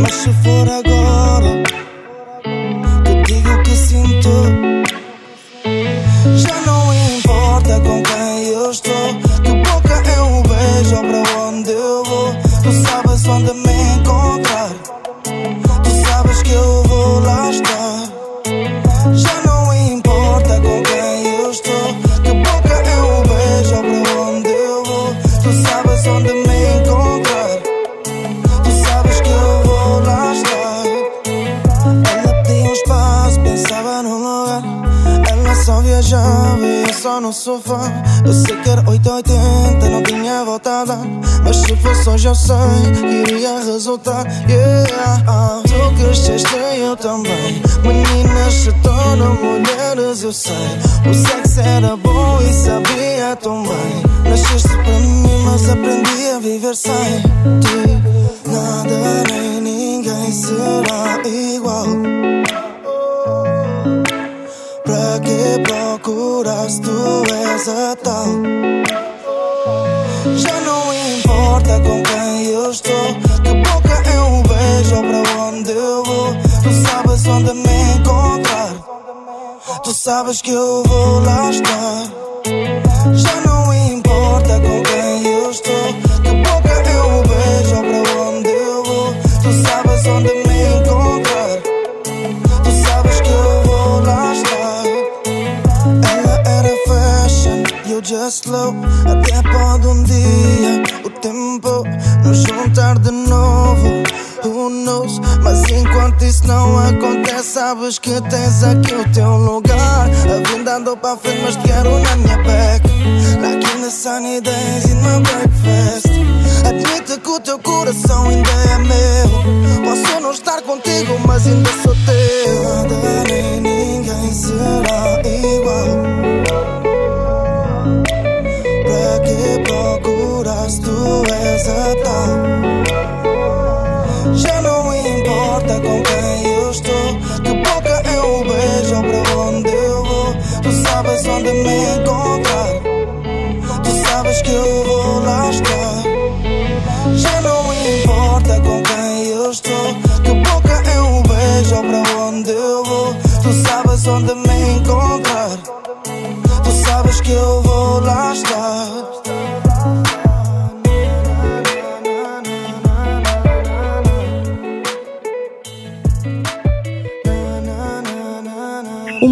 Mas se for agora, que digo o que sinto. Só viajava e eu só no sofá. Eu sei que era 880, não tinha volta a dar. Mas se fosse hoje eu sei que iria resultar. Yeah, ah, tu cresceste eu também. Meninas se tornam mulheres, eu sei. O sexo era bom e sabia tão bem. Nasceste para mim, mas aprendi a viver sem ti. Nada nem ninguém será igual. Procuras, tu és a tal. Já não importa com quem eu estou. Que boca eu beijo para onde eu vou. Tu sabes onde me encontrar. Tu sabes que eu vou lá estar. Até pode um dia o tempo nos juntar de novo. Who knows? Mas enquanto isso não acontece, sabes que tens aqui o teu lugar. A vida andou para frente, mas te quero na minha back. Like in the sunny days in my breakfast. Admite que o teu coração ainda é meu. Posso não estar contigo, mas ainda sou teu.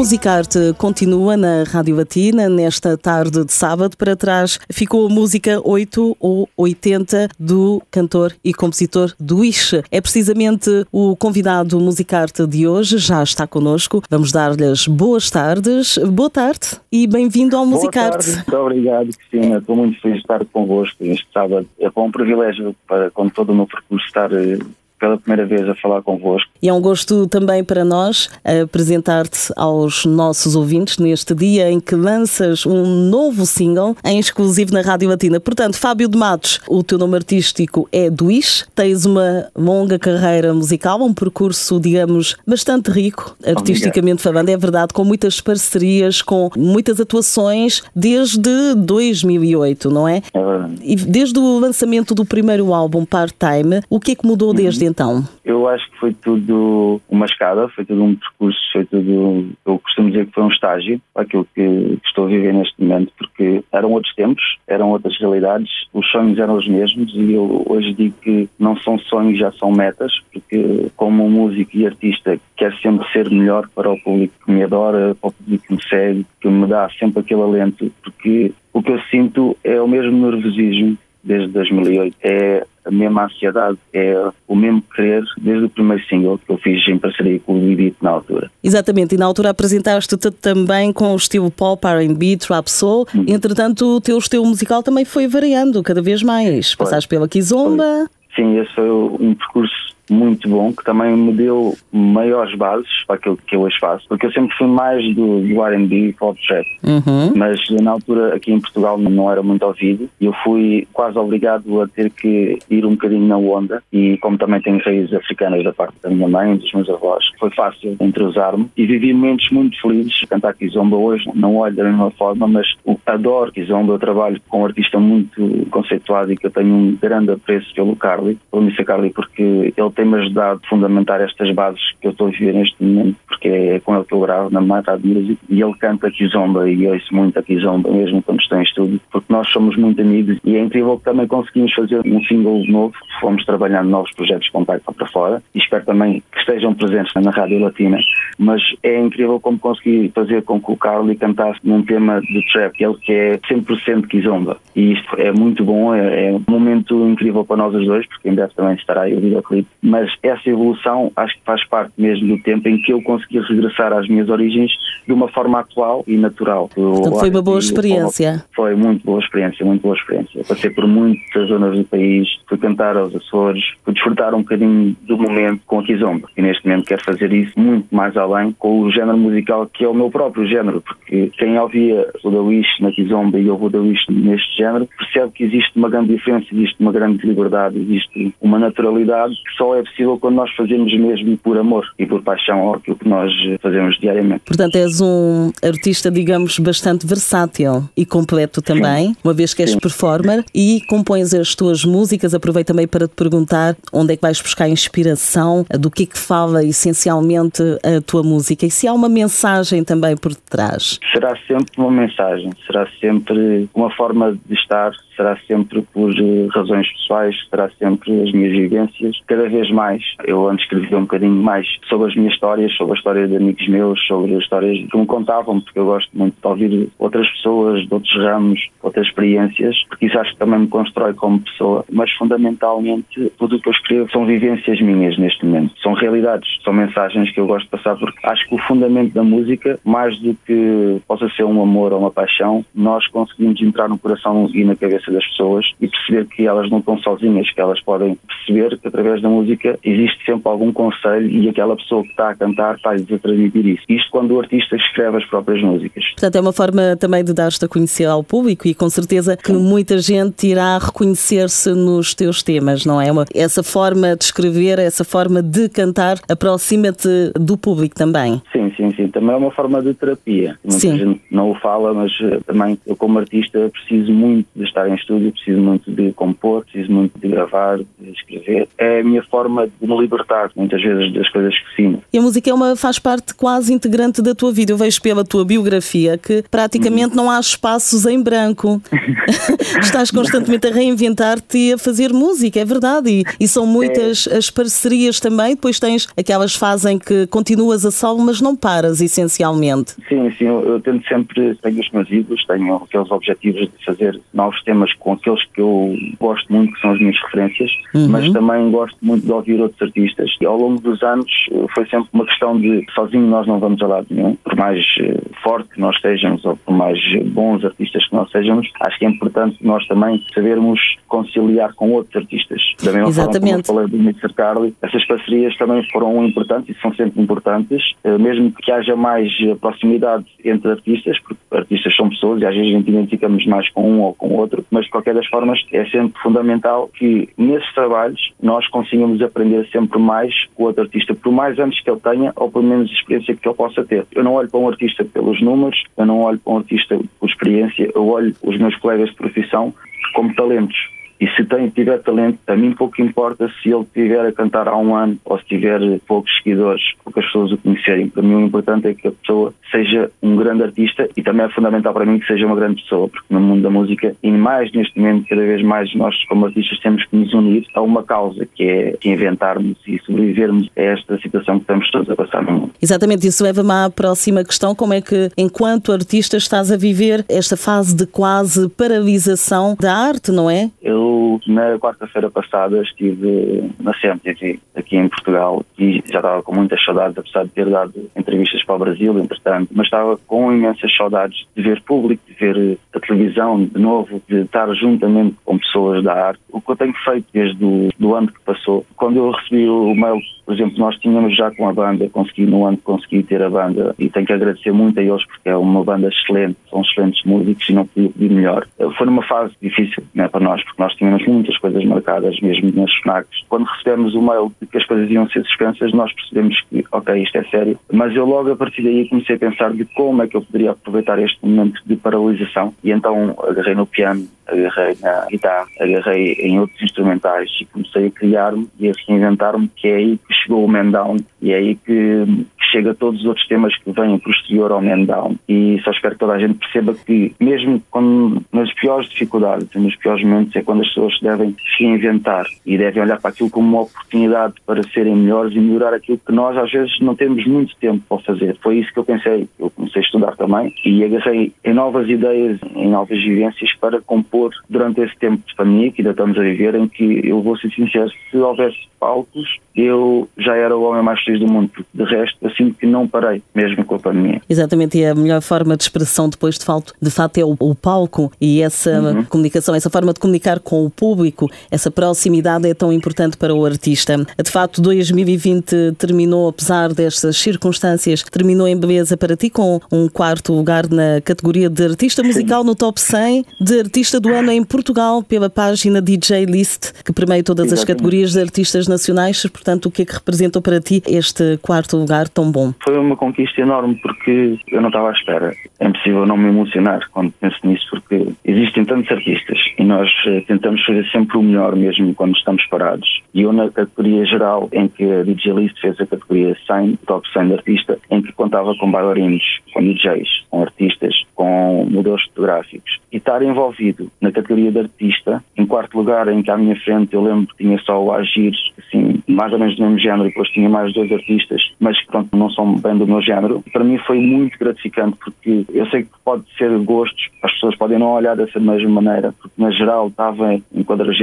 Musicarte continua na Rádio Latina nesta tarde de sábado. Para trás ficou a música 8 ou 80 do cantor e compositor Duish. É precisamente o convidado Musicarte de hoje, já está connosco. Vamos dar-lhes boas tardes. Boa tarde e bem-vindo ao Musicarte. muito obrigado, Cristina. Estou muito feliz de estar convosco este sábado. É um privilégio para, com todo o meu percurso, estar eh, pela primeira vez a falar convosco. E é um gosto também para nós apresentar-te aos nossos ouvintes neste dia em que lanças um novo single em exclusivo na Rádio Latina. Portanto, Fábio de Matos, o teu nome artístico é Duís, tens uma longa carreira musical, um percurso, digamos, bastante rico, artisticamente falando, é verdade, com muitas parcerias, com muitas atuações desde 2008, não é? É verdade. E desde o lançamento do primeiro álbum Part-Time, o que é que mudou desde então? Eu acho que foi tudo uma escada, foi tudo um percurso, foi tudo. Eu costumo dizer que foi um estágio, aquilo que estou a viver neste momento, porque eram outros tempos, eram outras realidades, os sonhos eram os mesmos e eu hoje digo que não são sonhos, já são metas, porque como músico e artista quero sempre ser melhor para o público que me adora, para o público que me segue, que me dá sempre aquele alento, porque o que eu sinto é o mesmo nervosismo desde 2008. É a mesma ansiedade, é o mesmo querer desde o primeiro single que eu fiz em parceria com o Bibit na altura. Exatamente, e na altura apresentaste-te também com o estilo pop, R&B, trap soul. Uhum. Entretanto, o teu estilo musical também foi variando cada vez mais. Foi. Passaste pela Kizomba. Sim, esse foi um percurso muito bom, que também me deu maiores bases para aquilo que eu hoje faço, porque eu sempre fui mais do, do R&B, pop trap, uhum. mas na altura aqui em Portugal não era muito ouvido e eu fui quase obrigado a ter que ir um bocadinho na onda e como também tenho raízes africanas da parte da minha mãe, dos meus avós, foi fácil entrosar-me e vivi momentos muito felizes cantar Kizomba hoje, não olho da mesma forma, mas adoro Kizomba, eu trabalho com um artista muito conceituado e que eu tenho um grande apreço pelo Carly, pelo Mr. Carly, porque ele tem-me ajudado a fundamentar estas bases que eu estou a viver neste momento, porque é com ele que eu gravo na Mata de Music e ele canta Kizomba e eu ouço muito a Kizomba mesmo quando estou em estúdio, porque nós somos muito amigos e é incrível que também conseguimos fazer um single novo, fomos trabalhando novos projetos com para fora e espero também que estejam presentes na Rádio Latina, mas é incrível como consegui fazer com que o Carly cantasse num tema de trap, ele que é 100% Kizomba. E isto é muito bom, é, é, um momento incrível para nós os dois, porque em breve também estará aí o videoclipe, mas essa evolução acho que faz parte mesmo do tempo em que eu consegui regressar às minhas origens de uma forma atual e natural. Então foi uma boa experiência. Foi muito boa experiência, muito boa experiência. Passei por muitas zonas do país, fui cantar aos Açores, fui desfrutar um bocadinho do momento com a Kizomba e neste momento quero fazer isso muito mais além com o género musical que é o meu próprio género, porque quem ouvia o da Wish na Kizomba e ouve o da Wish neste género percebe que existe uma grande diferença, existe uma grande liberdade, existe uma naturalidade que só é possível quando nós fazemos mesmo por amor e por paixão aquilo que nós fazemos diariamente. Portanto, és um artista, digamos, bastante versátil e completo também, Sim. uma vez que és Sim. performer e compões as tuas músicas. Aproveito também para te perguntar onde é que vais buscar inspiração, do que é que fala essencialmente a tua música e se há uma mensagem também por detrás. Será sempre uma mensagem, será sempre uma forma de estar, será sempre por eh, razões pessoais, será sempre as minhas vivências. Cada vez mais, eu antes escrevia um bocadinho mais sobre as minhas histórias, sobre a história de amigos meus, sobre as histórias que me contavam, porque eu gosto muito de ouvir outras pessoas, de outros ramos, outras experiências, porque isso acho que também me constrói como pessoa. Mas fundamentalmente, tudo o que eu escrevo são vivências minhas neste momento, são realidades, são mensagens que eu gosto de passar, porque acho que o fundamento da música, mais do que possa ser um amor ou uma paixão, nós conseguimos entrar no coração e na cabeça das pessoas e perceber que elas não estão sozinhas, que elas podem perceber que através da música existe sempre algum conselho e aquela pessoa que está a cantar está-lhes a transmitir isso. Isto quando o artista escreve as próprias músicas. Portanto, é uma forma também de dar-te a conhecer ao público e com certeza que muita gente irá reconhecer-se nos teus temas, não é? Uma, essa forma de escrever, essa forma de cantar aproxima-te do público também. Sim, sim, sim. Também é uma forma de terapia. Muita sim. gente não o fala, mas eh, também eu como artista preciso muito de estar em estúdio, preciso muito de compor, preciso muito de gravar, de escrever. É a minha forma de me libertar, muitas vezes, das coisas que sinto. E a música é uma, faz parte quase integrante da tua vida. Eu vejo pela tua biografia que praticamente não há espaços em branco. Estás constantemente a reinventar-te e a fazer música, é verdade. E, e são muitas é. as parcerias também. Depois tens aquelas fases em que continuas a solo, mas não paras, essencialmente. Sim, sim. Eu, eu tento sempre, tenho os meus ídolos, tenho aqueles objetivos de fazer novos temas com aqueles que eu gosto muito, que são as minhas referências, uhum. mas também gosto muito de ouvir outros artistas. E ao longo dos anos eh, foi sempre uma questão de sozinho nós não vamos a lado nenhum. Por mais eh, forte que nós sejamos ou por mais bons artistas que nós sejamos, acho que é importante nós também sabermos conciliar com outros artistas. Da mesma Exatamente. forma como eu falei do Mr. Carly, essas parcerias também foram importantes e são sempre importantes, eh, mesmo que haja mais proximidade entre artistas, porque artistas são pessoas e às vezes identificamos mais com um ou com outro, mas de qualquer das formas é sempre fundamental que nesses trabalhos nós consigamos aprender sempre mais com o outro artista, por mais anos que ele tenha ou por menos experiência que ele possa ter. Eu não olho para um artista pelos números, eu não olho para um artista por experiência, eu olho os meus colegas de profissão como talentos e se tem, tiver talento, a mim pouco importa se ele estiver a cantar há um ano ou se tiver poucos seguidores, poucas pessoas o conhecerem. Para mim o importante é que a pessoa seja um grande artista e também é fundamental para mim que seja uma grande pessoa, porque no mundo da música, e mais neste momento, cada vez mais nós como artistas temos que nos unir a uma causa que é inventarmos e sobrevivermos a esta situação que estamos todos a passar no mundo. Exatamente, isso leva-me à próxima questão, como é que enquanto artista estás a viver esta fase de quase paralisação da arte, não é? Eu na quarta-feira passada, estive na CMTV, aqui em Portugal, e já estava com muitas saudades, apesar de ter dado entrevistas para o Brasil, entretanto, mas estava com imensas saudades de ver público, de ver a televisão de novo, de estar juntamente com pessoas da arte. O que eu tenho feito desde o do ano que passou, quando eu recebi o mail por exemplo, nós tínhamos já com a banda, consegui no ano consegui ter a banda e tenho que agradecer muito a eles porque é uma banda excelente, são excelentes músicos e não podia pedir melhor. Foi numa fase difícil né, para nós, porque nós tínhamos muitas coisas marcadas, mesmo nas FNACs. Quando recebemos o mail de que as coisas iam ser suspensas, nós percebemos que, ok, isto é sério. Mas eu logo a partir daí comecei a pensar de como é que eu poderia aproveitar este momento de paralisação e então agarrei no piano, agarrei na guitarra, agarrei em outros instrumentais e comecei a criar-me e a reinventar-me, que é aí que chegou o Man Down e é aí que, chega a todos os outros temas que vêm posterior ao Man Down. E só espero que toda a gente perceba que, mesmo quando, nas piores dificuldades nos piores momentos, é quando as pessoas devem se reinventar e devem olhar para aquilo como uma oportunidade para serem melhores e melhorar aquilo que nós, às vezes, não temos muito tempo para fazer. Foi isso que eu pensei. Eu comecei a estudar também e agarrei em novas ideias, em novas vivências para compor durante esse tempo de pandemia que ainda estamos a viver, em que eu vou ser sincero, se houvesse palcos, eu já era o homem mais feliz do mundo, de resto sinto que não parei, mesmo com a pandemia. Exatamente, e a melhor forma de expressão depois de fato, de fato é o, o palco e essa uhum. comunicação, essa forma de comunicar com o público, essa proximidade é tão importante para o artista. De facto, 2020 terminou, apesar destas circunstâncias, terminou em beleza para ti com um quarto lugar na categoria de artista musical no top 100 de artista do ano em Portugal pela página DJ List, que permeia todas Exatamente. as categorias de artistas nacionais. Portanto, o que é que representou para ti este quarto lugar tão bom? Foi uma conquista enorme porque eu não estava à espera. É impossível não me emocionar quando penso nisso porque existem tantos artistas e nós eh, tentamos fazer sempre o melhor mesmo quando estamos parados. E eu na categoria geral em que a DJ List fez a categoria 100, top 100 de artista, em que contava com bailarinos, com DJs, com artistas, com modelos fotográficos. E estar envolvido na categoria de artista, em quarto lugar, em que à minha frente eu lembro que tinha só o Agir, assim, mais ou menos do mesmo género, depois tinha mais dois artistas, mas que pronto, não são bem do meu género. Para mim foi muito gratificante, porque eu sei que pode ser gostos, as pessoas podem não olhar dessa mesma maneira, porque na geral estava em 43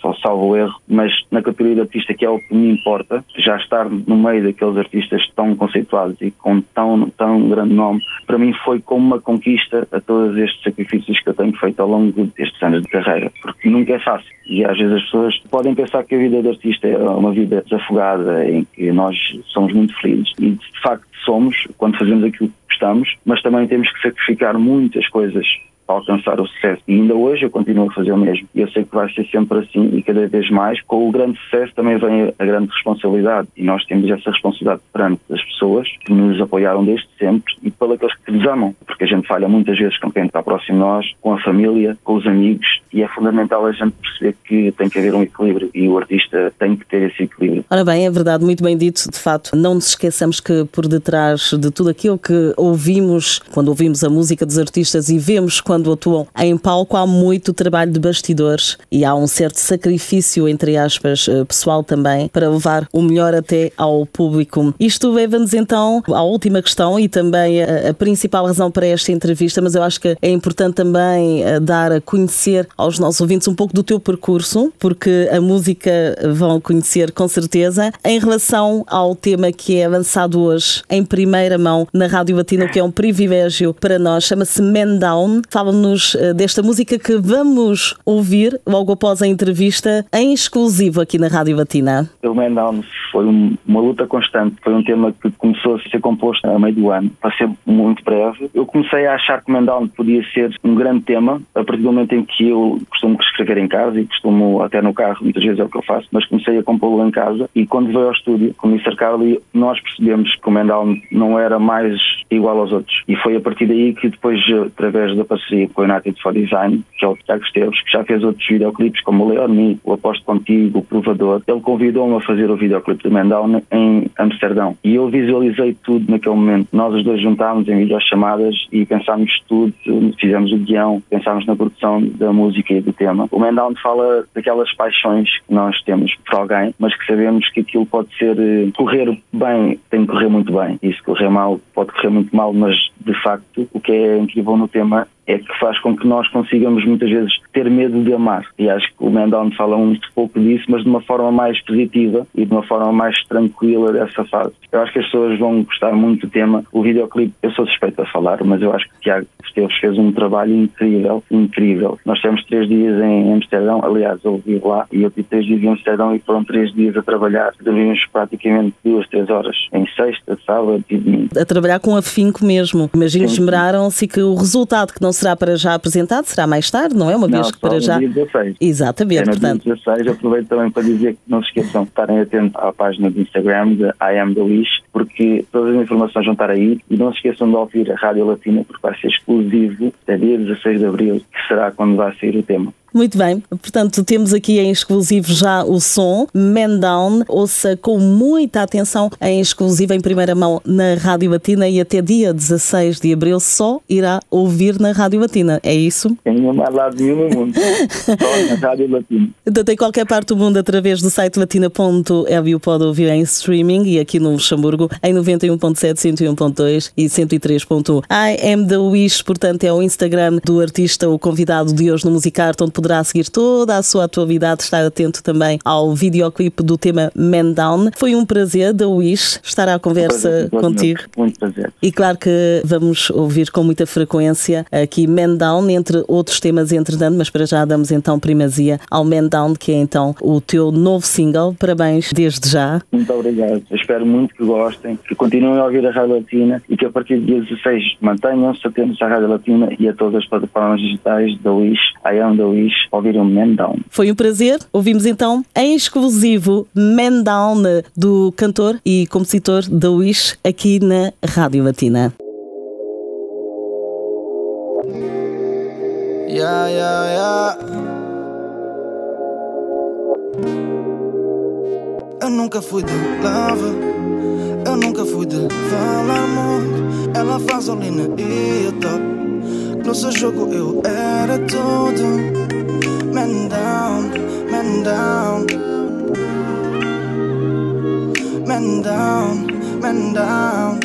só salvo erro, mas na categoria de artista, que é o que me importa, já estar no meio daqueles artistas tão conceituados e com tão, tão grande nome, para mim foi como uma conquista a todos estes sacrifícios que eu tenho feito ao longo destes anos de carreira, porque nunca é fácil. E às vezes as pessoas podem pensar que a vida de artista é uma vida desafogada, em que nós somos muito felizes. E de facto somos, quando fazemos aquilo que gostamos, mas também temos que sacrificar muitas coisas para alcançar o sucesso. E ainda hoje eu continuo a fazer o mesmo. E eu sei que vai ser sempre assim e cada vez mais. Com o grande sucesso também vem a grande responsabilidade. E nós temos essa responsabilidade perante as pessoas que nos apoiaram desde sempre e pelas que nos amam. Porque a gente falha muitas vezes com quem está próximo de nós, com a família, com os amigos. E é fundamental a gente perceber que tem que haver um equilíbrio e o artista tem que ter esse equilíbrio. Ora bem, é verdade, muito bem dito. De facto, não nos esqueçamos que por detrás de tudo aquilo que ouvimos, quando ouvimos a música dos artistas e vemos quando atuam em palco, há muito trabalho de bastidores e há um certo sacrifício, entre aspas, eh, pessoal também, para levar o melhor até ao público. Isto leva-nos então à última questão e também a, principal razão para esta entrevista, mas eu acho que é importante também eh, dar a conhecer aos nossos ouvintes um pouco do teu percurso, porque a música vão conhecer com certeza, em relação ao tema que é lançado hoje em primeira mão na Rádio Latina, que é um privilégio para nós, chama-se Man Down. Fala fala-nos eh, desta música que vamos ouvir logo após a entrevista em exclusivo aqui na Rádio Batina. O Man Down foi uma luta constante, foi um tema que começou a ser composto a meio do ano, para ser muito breve. Eu comecei a achar que o Man Down podia ser um grande tema, a partir do momento em que eu costumo escrever em casa e costumo até no carro, muitas vezes é o que eu faço, mas comecei a compô-lo em casa e quando veio ao estúdio com o Mr. Carly, nós percebemos que o Man Down não era mais igual aos outros. E foi a partir daí que depois, através da parceria com o United for Design, que é o Tiago Esteves, que já fez outros videoclipes como o Leon o Aposto Contigo, o Provador. Ele convidou-me a fazer o videoclipe do Mendown em Amsterdão. E eu visualizei tudo naquele momento. Nós os dois juntámos em videochamadas e pensámos tudo, fizemos o guião, pensámos na produção da música e do tema. O Mendown fala daquelas paixões que nós temos por alguém, mas que sabemos que aquilo pode ser, eh, correr bem, tem que correr muito bem. Se correr mal, pode correr muito mal, mas de facto, o que é incrível no tema é que faz com que nós consigamos muitas vezes ter medo de amar. E acho que o Mendown fala muito pouco disso, mas de uma forma mais positiva e de uma forma mais tranquila dessa fase. Eu acho que as pessoas vão gostar muito do tema. O videoclipe, eu sou suspeito a falar, mas eu acho que Tiago Esteves fez um trabalho incrível, incrível. Nós tivemos três dias em Amsterdão, aliás, eu vivo lá e eu tive três dias em Amsterdão e foram três dias a trabalhar. Dormimos praticamente duas, três horas em sexta, sábado e domingo. A trabalhar com afinco mesmo. Imagino esmeraram-se que o resultado que não será para já apresentado, será mais tarde, não é? Uma vez não, que para já. Dia 16. Exatamente, é no portanto. Dia 16, aproveito também para dizer que não se esqueçam de estarem atentos à página do Instagram de I Am The Wish, porque todas as informações vão estar aí e não se esqueçam de ouvir a Rádio Latina, porque vai ser exclusivo até dia 16 de Abril, que será quando vai sair o tema. Muito bem, portanto temos aqui em exclusivo já o som Man Down, ouça com muita atenção em exclusivo em primeira mão na Rádio Batina e até dia 16 de Abril só irá ouvir na Rádio Batina, é isso? Em lado nenhum no mundo, só na Rádio Latina. Então em qualquer parte do mundo através do site latina.eu pode ouvir em streaming e aqui no Luxemburgo em 91.7, 101.2 e 103.1. I am the Wish, portanto é o Instagram do artista, o convidado de hoje no Musicarte, onde poderá seguir toda a sua atualidade, estar atento também ao videoclipe do tema Man Down. Foi um prazer, da Wish, estar à conversa Prazer, contigo. Muito prazer. E claro que vamos ouvir com muita frequência aqui Man Down, entre outros temas entretanto, mas para já damos então primazia ao Man Down, que é então o teu novo single. Parabéns desde já. Muito obrigado. Eu espero muito que gostem, que continuem a ouvir a Rádio Latina e que a partir do dia 16 mantenham-se atentos à Rádio Latina e a todas as plataformas digitais da Wish, I Am da Wish, ouvirem o Man Down. Foi um prazer. Ouvimos então em exclusivo Man Down do cantor e compositor da Wish aqui na Rádio Latina. Yeah, yeah, yeah. Eu nunca fui de lava, eu nunca fui de falar muito. Ela faz olina e eu top. No seu jogo eu era tudo. Man down, man down. Man down, man down.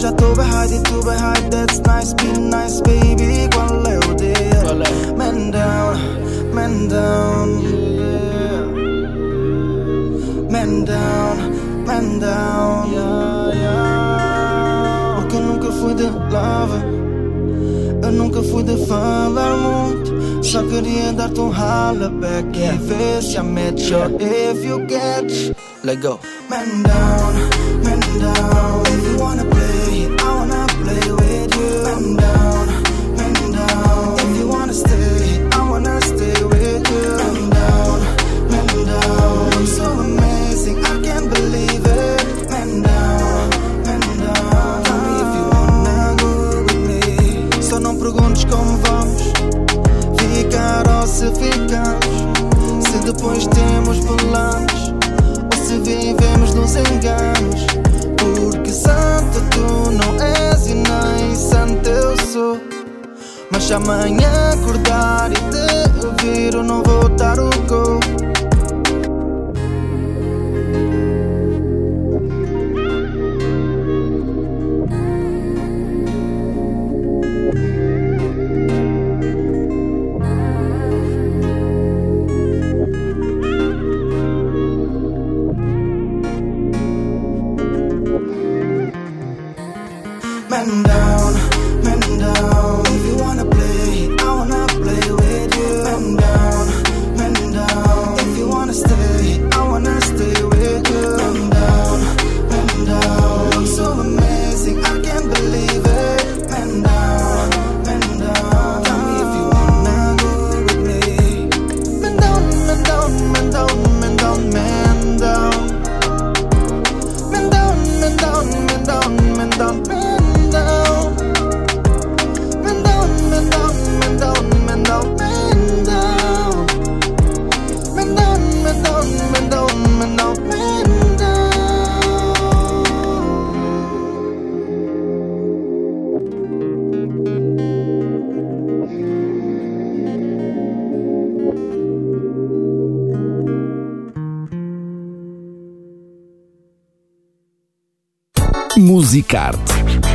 Já tô e tu bem high. That's nice, be nice, baby. É o deal? Man down, man down. Yeah. Man down, man down. Yeah, yeah. Porque eu nunca fui de lava. Eu nunca fui de falar muito. Só queria dar-te um holla back e ver se I met you if you get. Let go. Man down, man down. Amanhã Musicarte